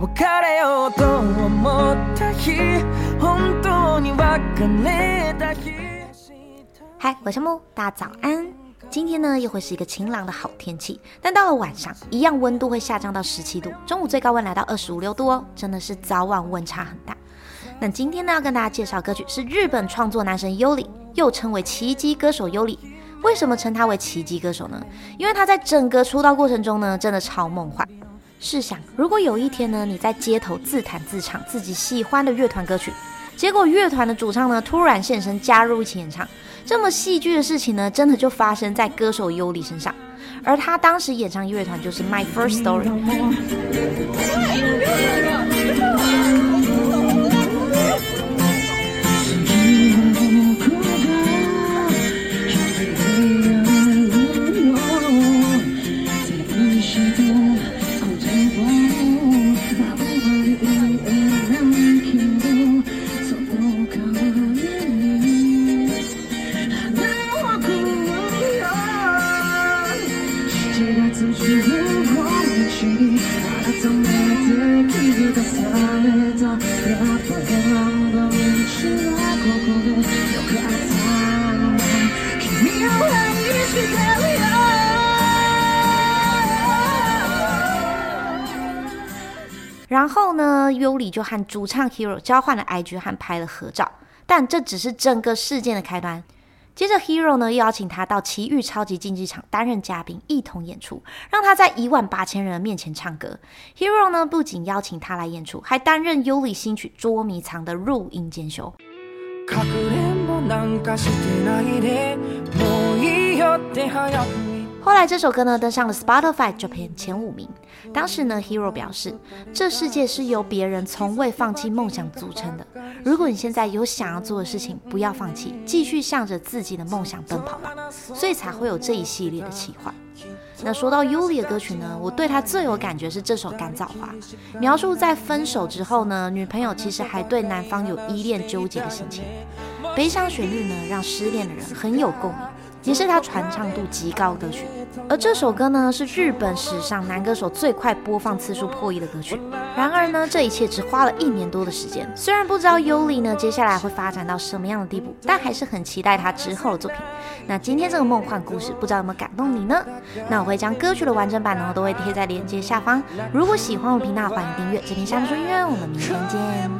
別れようと思った日本当に別れた日嗨，我是木，大家早安。今天呢，又会是一个晴朗的好天气，但到了晚上，一样温度会下降到十七度，中午最高温来到二十五六度哦，真的是早晚温差很大。那今天呢，要跟大家介绍歌曲是日本创作男神优里，又称为奇迹歌手优里。为什么称他为奇迹歌手呢？因为他在整个出道过程中呢，真的超梦幻。 试想，如果有一天呢，你在街头自弹自唱自己喜欢的乐团歌曲，结果乐团的主唱呢突然现身加入一起演唱，这么戏剧的事情呢，真的就发生在歌手尤里身上。而他当时演唱乐团就是 My First Story。然后呢，优里就和主唱 Hero 交换了 IG 和拍了合照，但这只是整个事件的开端。接着，Hero 呢又邀请他到奇遇超级竞技场担任嘉宾，一同演出，让他在一万八千人面前唱歌。Hero 呢不仅邀请他来演出，还担任优里新曲《捉迷藏》的录音监修。后来这首歌呢登上了 Spotify Japan 前五名。当时呢，Hero 表示，这世界是由别人从未放弃梦想组成的。如果你现在有想要做的事情，不要放弃，继续向着自己的梦想奔跑吧。所以才会有这一系列的企划。那说到 Yuli 的歌曲呢，我对他最有感觉是这首《干燥花》，描述在分手之后呢，女朋友其实还对男方有依恋纠结的心情。悲伤旋律呢，让失恋的人很有共鸣。也是他传唱度极高歌曲，而这首歌呢是日本史上男歌手最快播放次数破亿的歌曲。然而呢，这一切只花了一年多的时间。虽然不知道优里呢接下来会发展到什么样的地步，但还是很期待他之后的作品。那今天这个梦幻故事，不知道有没有感动你呢？那我会将歌曲的完整版呢都会贴在链接下方。如果喜欢我频道，欢迎订阅。这边下面说音乐，我们明天见。